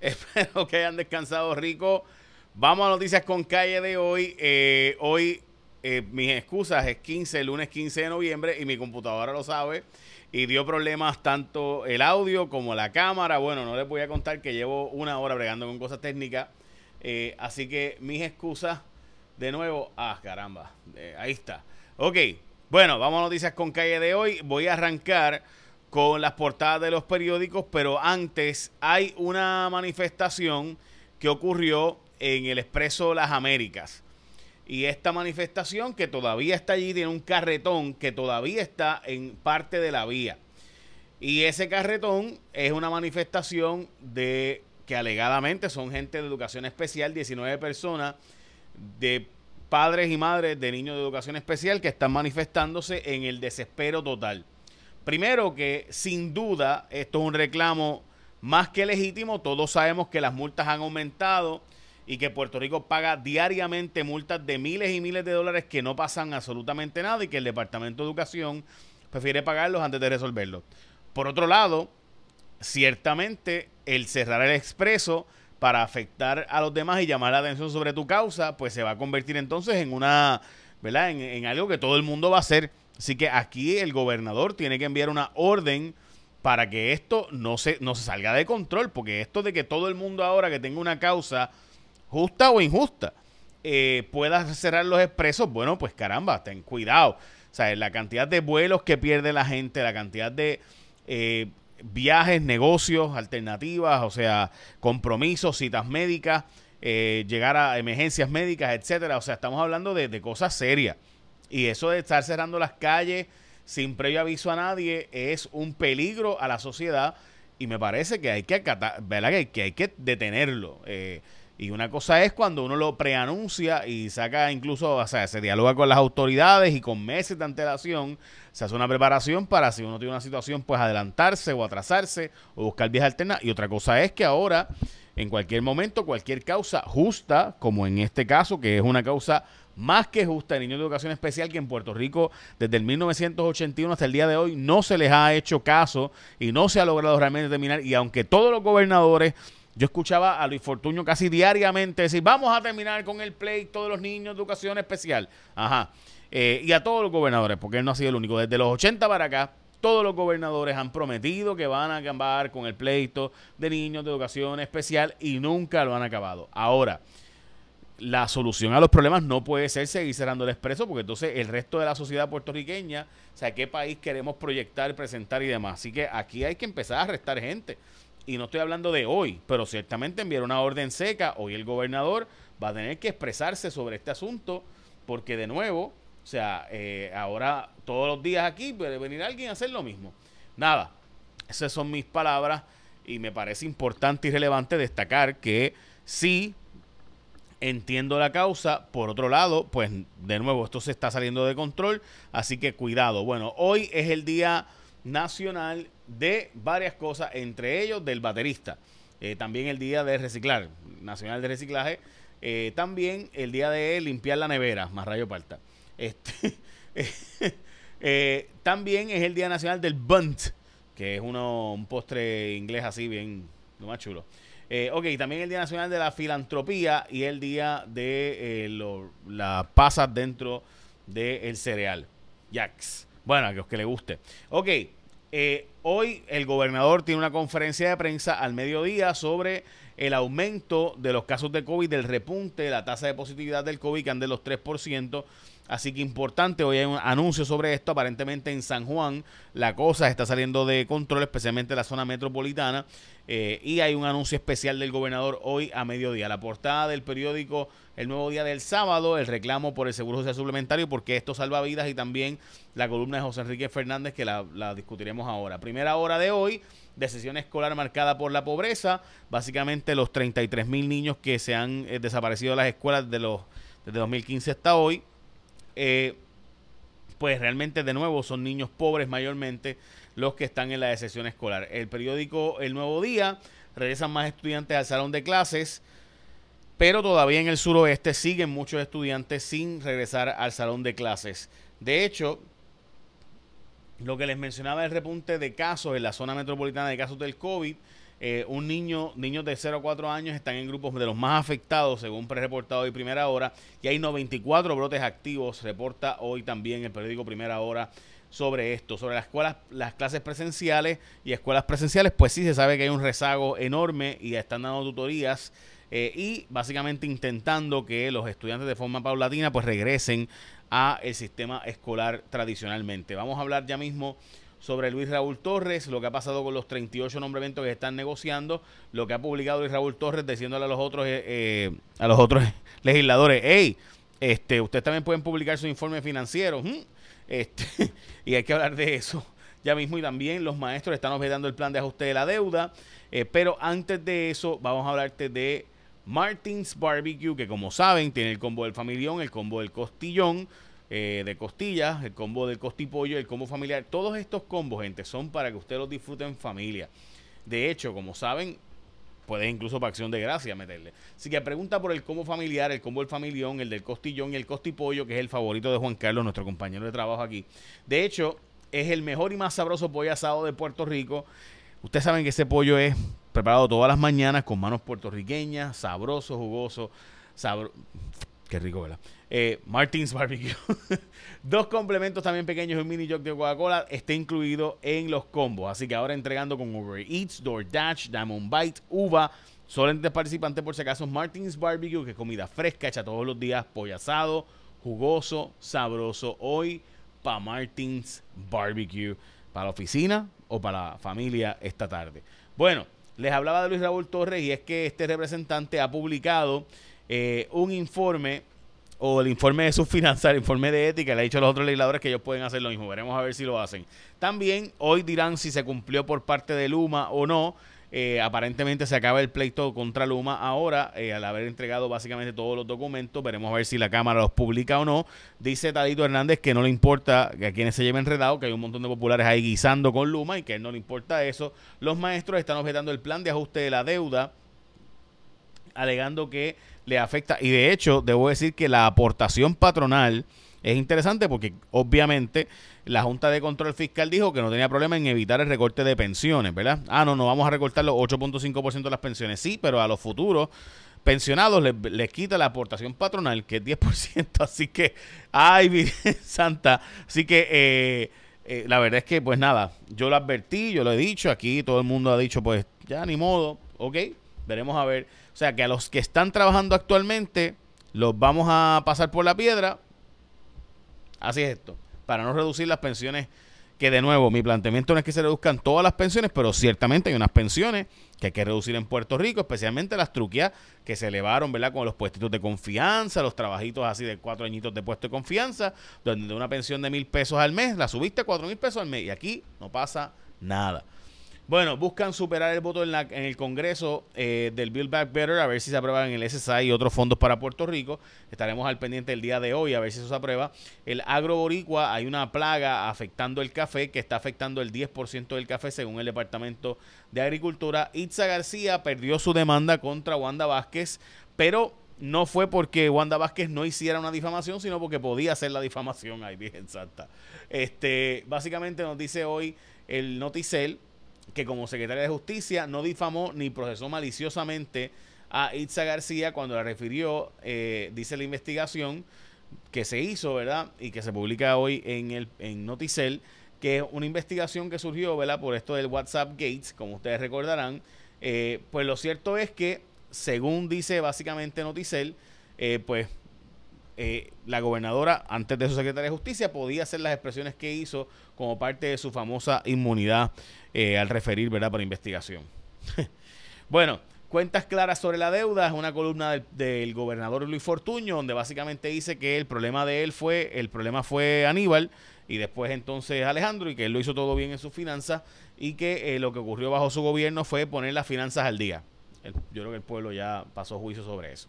Espero que hayan descansado rico. Vamos a noticias con calle de hoy. Eh, hoy, eh, mis excusas, es 15, lunes 15 de noviembre y mi computadora lo sabe. Y dio problemas tanto el audio como la cámara. Bueno, no les voy a contar que llevo una hora bregando con cosas técnicas. Eh, así que mis excusas, de nuevo, ah, caramba, ahí está. Ok, bueno, vamos a noticias con calle de hoy. Voy a arrancar con las portadas de los periódicos, pero antes hay una manifestación que ocurrió en el Expreso Las Américas. Y esta manifestación que todavía está allí tiene un carretón que todavía está en parte de la vía. Y ese carretón es una manifestación de que alegadamente son gente de educación especial, 19 personas de padres y madres de niños de educación especial que están manifestándose en el desespero total. Primero que sin duda esto es un reclamo más que legítimo. Todos sabemos que las multas han aumentado y que Puerto Rico paga diariamente multas de miles y miles de dólares que no pasan absolutamente nada y que el Departamento de Educación prefiere pagarlos antes de resolverlos. Por otro lado, ciertamente el cerrar el expreso para afectar a los demás y llamar la atención sobre tu causa, pues se va a convertir entonces en una, ¿verdad? En, en algo que todo el mundo va a hacer Así que aquí el gobernador tiene que enviar una orden para que esto no se, no se salga de control, porque esto de que todo el mundo ahora que tenga una causa justa o injusta eh, pueda cerrar los expresos, bueno, pues caramba, ten cuidado. O sea, la cantidad de vuelos que pierde la gente, la cantidad de eh, viajes, negocios, alternativas, o sea, compromisos, citas médicas, eh, llegar a emergencias médicas, etcétera. O sea, estamos hablando de, de cosas serias. Y eso de estar cerrando las calles sin previo aviso a nadie es un peligro a la sociedad y me parece que hay que ¿verdad? Que, hay que detenerlo. Eh, y una cosa es cuando uno lo preanuncia y saca incluso, o sea, se dialoga con las autoridades y con meses de antelación se hace una preparación para si uno tiene una situación, pues adelantarse o atrasarse o buscar vías alternas. Y otra cosa es que ahora, en cualquier momento, cualquier causa justa, como en este caso, que es una causa más que justa de niños de educación especial que en Puerto Rico desde el 1981 hasta el día de hoy no se les ha hecho caso y no se ha logrado realmente terminar. Y aunque todos los gobernadores, yo escuchaba a Luis Fortuño casi diariamente decir, vamos a terminar con el pleito de los niños de educación especial. Ajá. Eh, y a todos los gobernadores, porque él no ha sido el único. Desde los 80 para acá, todos los gobernadores han prometido que van a acabar con el pleito de niños de educación especial y nunca lo han acabado. Ahora, la solución a los problemas no puede ser seguir cerrando el expreso, porque entonces el resto de la sociedad puertorriqueña, o sea, qué país queremos proyectar, presentar y demás. Así que aquí hay que empezar a arrestar gente. Y no estoy hablando de hoy, pero ciertamente enviar una orden seca. Hoy el gobernador va a tener que expresarse sobre este asunto, porque de nuevo, o sea, eh, ahora todos los días aquí puede venir alguien a hacer lo mismo. Nada, esas son mis palabras y me parece importante y relevante destacar que sí entiendo la causa. Por otro lado, pues de nuevo, esto se está saliendo de control, así que cuidado. Bueno, hoy es el Día Nacional de varias cosas, entre ellos del baterista. Eh, también el Día de Reciclar, Nacional de Reciclaje. Eh, también el Día de limpiar la nevera, más rayo parta. Este, eh, también es el Día Nacional del Bunt, que es uno, un postre inglés así, bien, lo más chulo. Eh, ok, también el Día Nacional de la Filantropía y el Día de eh, las pasas dentro del cereal. Jax. Bueno, a los que le guste. Ok, eh, hoy el gobernador tiene una conferencia de prensa al mediodía sobre el aumento de los casos de COVID, del repunte, la tasa de positividad del COVID que anda de los 3%. Así que importante, hoy hay un anuncio sobre esto. Aparentemente en San Juan la cosa está saliendo de control, especialmente en la zona metropolitana. Eh, y hay un anuncio especial del gobernador hoy a mediodía. La portada del periódico El Nuevo Día del Sábado, el reclamo por el Seguro Social Suplementario, porque esto salva vidas, y también la columna de José Enrique Fernández, que la, discutiremos ahora. Primera hora de hoy, de sesión escolar marcada por la pobreza. Básicamente los 33 mil niños que se han eh, desaparecido de las escuelas de los, desde 2015 hasta hoy eh, pues realmente de nuevo son niños pobres mayormente los que están en la sesión escolar. El periódico El Nuevo Día regresan más estudiantes al salón de clases, pero todavía en el suroeste siguen muchos estudiantes sin regresar al salón de clases. De hecho, lo que les mencionaba el repunte de casos en la zona metropolitana de casos del COVID, Eh, un niño, niños de 0 a 4 años están en grupos de los más afectados, según pre-reportado hoy Primera Hora, y hay 94 brotes activos, reporta hoy también el periódico Primera Hora sobre esto, sobre las escuelas, las clases presenciales y escuelas presenciales, pues sí se sabe que hay un rezago enorme y están dando tutorías eh, y básicamente intentando que los estudiantes de forma paulatina pues regresen a el sistema escolar tradicionalmente. Vamos a hablar ya mismo sobre Luis Raúl Torres, lo que ha pasado con los 38 nombramientos que están negociando, lo que ha publicado Luis Raúl Torres diciéndole a los otros eh, eh, a los otros legisladores, hey, este, ustedes también pueden publicar su informe financiero, este, y hay que hablar de eso ya mismo y también los maestros están objetando el plan de ajuste de la deuda, eh, pero antes de eso vamos a hablarte de Martins Barbecue, que como saben tiene el combo del familión, el combo del costillón, eh, de costillas, el combo del costipollo, el combo familiar. Todos estos combos, gente, son para que ustedes los disfruten en familia. De hecho, como saben, puedes incluso para acción de gracia meterle. Así que pregunta por el combo familiar, el combo del familión, el del costillón y el costipollo, que es el favorito de Juan Carlos, nuestro compañero de trabajo aquí. De hecho, es el mejor y más sabroso pollo asado de Puerto Rico. Ustedes saben que ese pollo es preparado todas las mañanas con manos puertorriqueñas, sabroso, jugoso, sabroso. Qué rico, ¿verdad? Eh, Martins Barbecue. Dos complementos también pequeños un mini jog de Coca-Cola está incluido en los combos. Así que ahora entregando con Uber Eats, DoorDash, Diamond Bite, Uva. Solamente participantes por si acaso Martins Barbecue, que es comida fresca, hecha todos los días, pollo asado, jugoso, sabroso. Hoy para Martins Barbecue, para la oficina o para la familia esta tarde. Bueno, les hablaba de Luis Raúl Torres y es que este representante ha publicado eh, un informe o el informe de sus finanzas, el informe de ética, le ha dicho a los otros legisladores que ellos pueden hacer lo mismo. Veremos a ver si lo hacen. También hoy dirán si se cumplió por parte de Luma o no. Eh, aparentemente se acaba el pleito contra Luma ahora, eh, al haber entregado básicamente todos los documentos. Veremos a ver si la Cámara los publica o no. Dice Tadito Hernández que no le importa que a quienes se lleven enredado, que hay un montón de populares ahí guisando con Luma y que a él no le importa eso. Los maestros están objetando el plan de ajuste de la deuda, alegando que le afecta. Y de hecho, debo decir que la aportación patronal es interesante porque obviamente la Junta de Control Fiscal dijo que no tenía problema en evitar el recorte de pensiones, ¿verdad? Ah, no, no vamos a recortar los 8.5% de las pensiones. Sí, pero a los futuros pensionados les, quita la aportación patronal, que es 10%. Así que, ay, Santa. Así que, eh, eh, la verdad es que, pues nada, yo lo advertí, yo lo he dicho, aquí todo el mundo ha dicho, pues ya ni modo, ok, veremos a ver. O sea, que a los que están trabajando actualmente, los vamos a pasar por la piedra. Así es esto para no reducir las pensiones que de nuevo mi planteamiento no es que se reduzcan todas las pensiones, pero ciertamente hay unas pensiones que hay que reducir en Puerto Rico, especialmente las truqueas que se elevaron, ¿verdad? Con los puestitos de confianza, los trabajitos así de cuatro añitos de puesto de confianza, donde una pensión de mil pesos al mes la subiste a cuatro mil pesos al mes y aquí no pasa nada. Bueno, buscan superar el voto en, la, en el Congreso eh, del Build Back Better, a ver si se aprueba en el SSI y otros fondos para Puerto Rico. Estaremos al pendiente el día de hoy a ver si eso se aprueba. El agro boricua, hay una plaga afectando el café, que está afectando el 10% del café según el Departamento de Agricultura. Itza García perdió su demanda contra Wanda Vázquez, pero no fue porque Wanda Vázquez no hiciera una difamación, sino porque podía hacer la difamación. Ay, bien santa. Este, básicamente nos dice hoy el Noticel que como secretaria de Justicia no difamó ni procesó maliciosamente a Itza García cuando la refirió, eh, dice la investigación que se hizo, ¿verdad? Y que se publica hoy en, el, en Noticel, que es una investigación que surgió, ¿verdad? Por esto del WhatsApp Gates, como ustedes recordarán. Eh, pues lo cierto es que, según dice básicamente Noticel, eh, pues la gobernadora, antes de su secretaria de Justicia, podía hacer las expresiones que hizo como parte de su famosa inmunidad eh, al referir, ¿verdad?, para investigación. bueno, cuentas claras sobre la deuda es una columna del, gobernador Luis Fortuño, donde básicamente dice que el problema de él fue, el problema fue Aníbal y después entonces Alejandro y que él lo hizo todo bien en sus finanzas y que eh, lo que ocurrió bajo su gobierno fue poner las finanzas al día. yo creo que el pueblo ya pasó juicio sobre eso.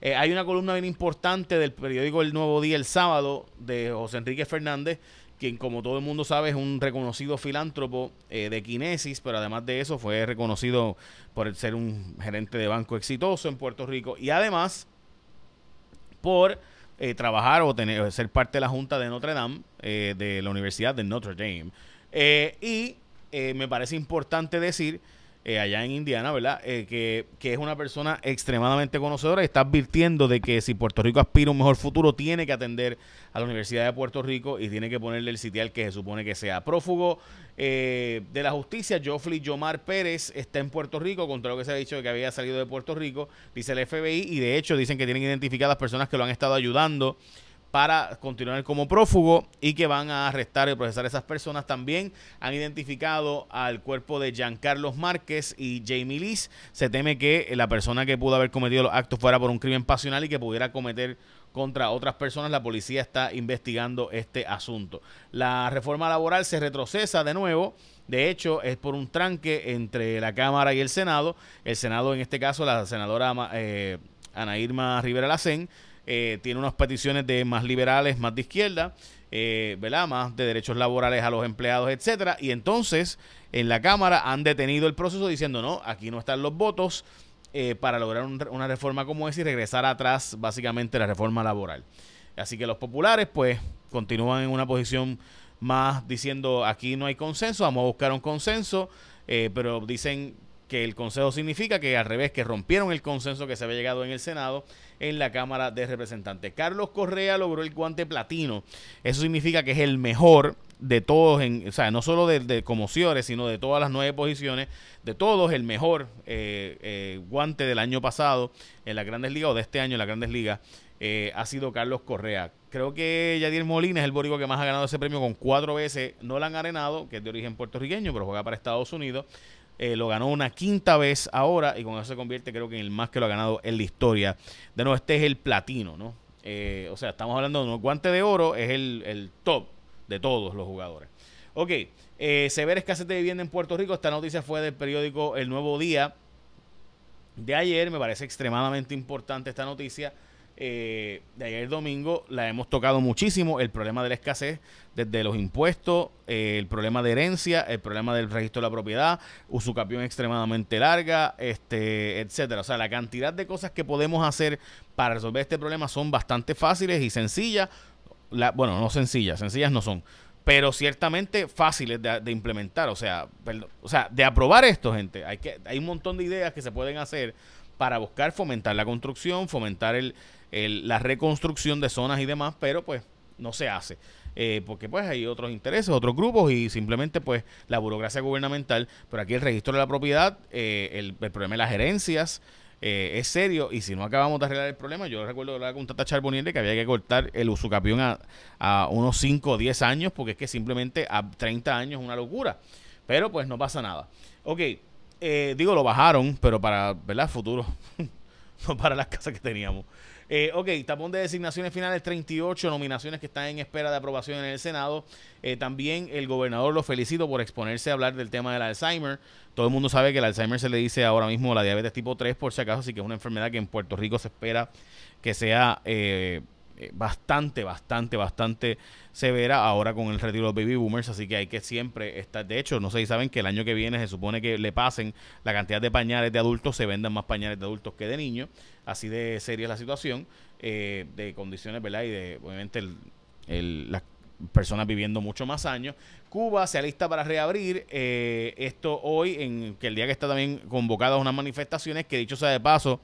Eh, hay una columna bien importante del periódico El Nuevo Día el sábado de José Enrique Fernández quien como todo el mundo sabe es un reconocido filántropo eh, de Kinesis, pero además de eso fue reconocido por ser un gerente de banco exitoso en Puerto Rico y además por eh, trabajar o tener, ser parte de la Junta de Notre Dame, de la Universidad de Notre Dame. y me parece importante decir eh, allá en Indiana, ¿verdad? Eh, que, que, es una persona extremadamente conocedora y está advirtiendo de que si Puerto Rico aspira a un mejor futuro, tiene que atender a la Universidad de Puerto Rico y tiene que ponerle el sitial que se supone que sea. Prófugo eh, de la justicia, Joffrey Yomar Pérez, está en Puerto Rico, contra lo que se ha dicho de que había salido de Puerto Rico, dice el FBI, y de hecho dicen que tienen identificadas personas que lo han estado ayudando para continuar como prófugo y que van a arrestar y procesar a esas personas. También han identificado al cuerpo de Giancarlos Márquez y Jamie Liz. Se teme que la persona que pudo haber cometido los actos fuera por un crimen pasional y que pudiera cometer contra otras personas. La policía está investigando este asunto. La reforma laboral se retrocesa de nuevo. De hecho, es por un tranque entre la Cámara y el Senado. El Senado, en este caso, la senadora eh, Ana Irma Rivera Lacén, eh, tiene unas peticiones de más liberales, más de izquierda, eh, ¿verdad? Más de derechos laborales a los empleados, etcétera. Y entonces en la Cámara han detenido el proceso diciendo, no, aquí no están los votos eh, para lograr una reforma como esa y regresar atrás básicamente la reforma laboral. Así que los populares pues continúan en una posición más diciendo aquí no hay consenso, vamos a buscar un consenso, pero dicen que el consejo significa que al revés, que rompieron el consenso que se había llegado en el Senado en la Cámara de Representantes. Carlos Correa logró el guante platino. Eso significa que es el mejor de todos, en, o sea, no solo de, de sino de todas las nueve posiciones, de todos el mejor eh, eh, guante del año pasado en las grandes ligas o de este año en las grandes ligas. Eh, ha sido Carlos Correa. Creo que Yadier Molina es el borico que más ha ganado ese premio con cuatro veces. No lo han arenado, que es de origen puertorriqueño, pero juega para Estados Unidos. Eh, lo ganó una quinta vez ahora y con eso se convierte creo que en el más que lo ha ganado en la historia. De nuevo, este es el platino, ¿no? Eh, o sea, estamos hablando de un guante de oro, es el, top de todos los jugadores. Ok, eh, severa escasez de vivienda en Puerto Rico. Esta noticia fue del periódico El Nuevo Día de ayer. Me parece extremadamente importante esta noticia eh, de ayer domingo la hemos tocado muchísimo, el problema de la escasez, desde los impuestos, eh, el problema de herencia, el problema del registro de la propiedad, usucapión extremadamente larga, este, etcétera. O sea, la cantidad de cosas que podemos hacer para resolver este problema son bastante fáciles y sencillas. La, bueno, no sencillas, sencillas no son, pero ciertamente fáciles de, implementar, o sea, o sea, de aprobar esto, gente. Hay que hay un montón de ideas que se pueden hacer para buscar fomentar la construcción, fomentar el, la reconstrucción de zonas y demás, pero pues no se hace. Eh, porque pues hay otros intereses, otros grupos y simplemente pues la burocracia gubernamental, pero aquí el registro de la propiedad, eh, el, problema de las gerencias eh, es serio y si no acabamos de arreglar el problema, yo recuerdo hablar con Tata Charbonier que había que cortar el usucapión a, a unos 5 o 10 años porque es que simplemente a 30 años es una locura, pero pues no pasa nada. Ok, digo, lo bajaron, pero para, ¿verdad? Futuro, no para las casas que teníamos. Eh, ok, tapón de designaciones finales, 38 nominaciones que están en espera de aprobación en el Senado. Eh, también el gobernador lo felicito por exponerse a hablar del tema del Alzheimer. Todo el mundo sabe que el Alzheimer se le dice ahora mismo la diabetes tipo 3 por si acaso, así que es una enfermedad que en Puerto Rico se espera que sea eh, bastante, bastante, bastante severa ahora con el retiro de los baby boomers, así que hay que siempre estar, de hecho, no sé si saben que el año que viene se supone que le pasen la cantidad de pañales de adultos, se vendan más pañales de adultos que de niños, así de seria es la situación, eh, de condiciones, ¿verdad? Y de, obviamente, el, las personas viviendo mucho más años. Cuba se alista para reabrir eh, esto hoy, en que el día que está también convocadas unas manifestaciones, que dicho sea de paso,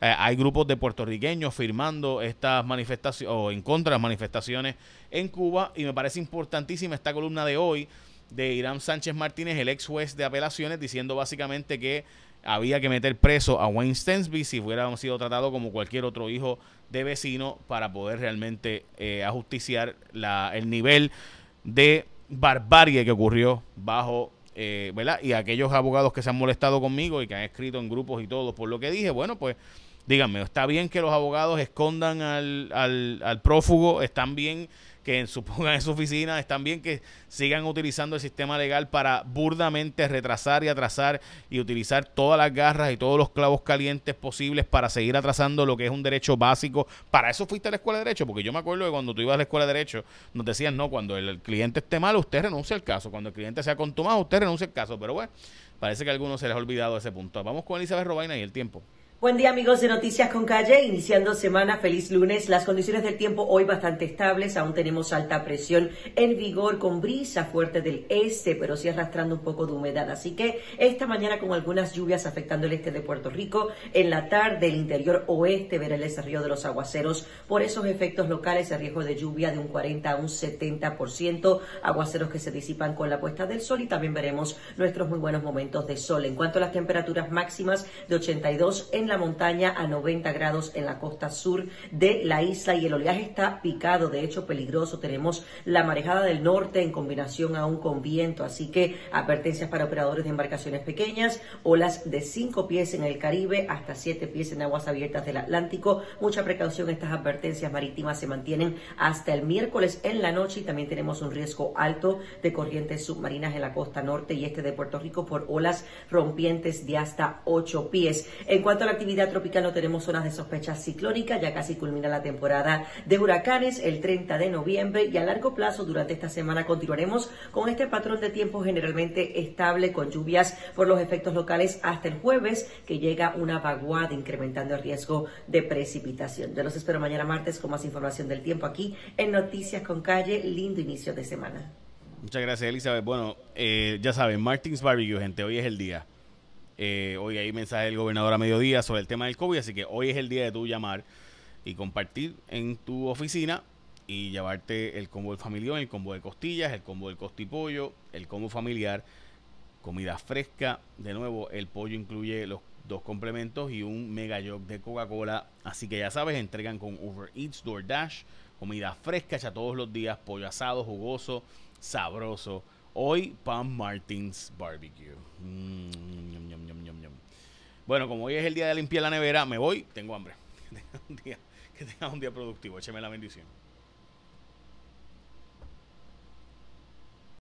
eh, hay grupos de puertorriqueños firmando estas manifestaciones o en contra de las manifestaciones en Cuba y me parece importantísima esta columna de hoy de Irán Sánchez Martínez, el ex juez de apelaciones, diciendo básicamente que había que meter preso a Wayne Stensby si hubiera sido tratado como cualquier otro hijo de vecino para poder realmente eh, ajusticiar la, el nivel de barbarie que ocurrió bajo eh, ¿verdad? Y aquellos abogados que se han molestado conmigo y que han escrito en grupos y todo por lo que dije, bueno, pues díganme, ¿está bien que los abogados escondan al, al, al prófugo? ¿Están bien que supongan en su oficina, están bien que sigan utilizando el sistema legal para burdamente retrasar y atrasar y utilizar todas las garras y todos los clavos calientes posibles para seguir atrasando lo que es un derecho básico. Para eso fuiste a la escuela de derecho, porque yo me acuerdo que cuando tú ibas a la escuela de derecho nos decían, no, cuando el cliente esté mal, usted renuncia al caso, cuando el cliente sea contumado, usted renuncia al caso, pero bueno, parece que a algunos se les ha olvidado ese punto. Vamos con Elizabeth Robaina y el tiempo. Buen día amigos de Noticias con Calle, iniciando semana, feliz lunes. Las condiciones del tiempo hoy bastante estables, aún tenemos alta presión en vigor con brisa fuerte del este, pero sí arrastrando un poco de humedad. Así que esta mañana con algunas lluvias afectando el este de Puerto Rico, en la tarde el interior oeste verá el desarrollo de los aguaceros por esos efectos locales, el riesgo de lluvia de un 40 a un 70%, aguaceros que se disipan con la puesta del sol y también veremos nuestros muy buenos momentos de sol. En cuanto a las temperaturas máximas de 82 en la montaña a 90 grados en la costa sur de la isla y el oleaje está picado, de hecho peligroso. Tenemos la marejada del norte en combinación aún con viento, así que advertencias para operadores de embarcaciones pequeñas, olas de 5 pies en el Caribe hasta 7 pies en aguas abiertas del Atlántico. Mucha precaución, estas advertencias marítimas se mantienen hasta el miércoles en la noche y también tenemos un riesgo alto de corrientes submarinas en la costa norte y este de Puerto Rico por olas rompientes de hasta 8 pies. En cuanto a la actividad tropical no tenemos zonas de sospecha ciclónica, ya casi culmina la temporada de huracanes el 30 de noviembre y a largo plazo durante esta semana continuaremos con este patrón de tiempo generalmente estable con lluvias por los efectos locales hasta el jueves que llega una vaguada incrementando el riesgo de precipitación. Yo los espero mañana martes con más información del tiempo aquí en Noticias con Calle. Lindo inicio de semana. Muchas gracias, Elizabeth. Bueno, eh, ya saben, Martins Barbecue, gente, hoy es el día. Eh, hoy hay mensaje del gobernador a mediodía sobre el tema del COVID, así que hoy es el día de tú llamar y compartir en tu oficina y llevarte el combo del familión, el combo de costillas, el combo del costipollo, el combo familiar, comida fresca. De nuevo, el pollo incluye los dos complementos y un mega jog de Coca-Cola. Así que ya sabes, entregan con Uber Eats, DoorDash, comida fresca hecha todos los días, pollo asado, jugoso, sabroso Hoy Pan Martins Barbecue. Mm, bueno, como hoy es el día de limpiar la nevera, me voy, tengo hambre. Que tenga un día, que tenga un día productivo. Écheme la bendición.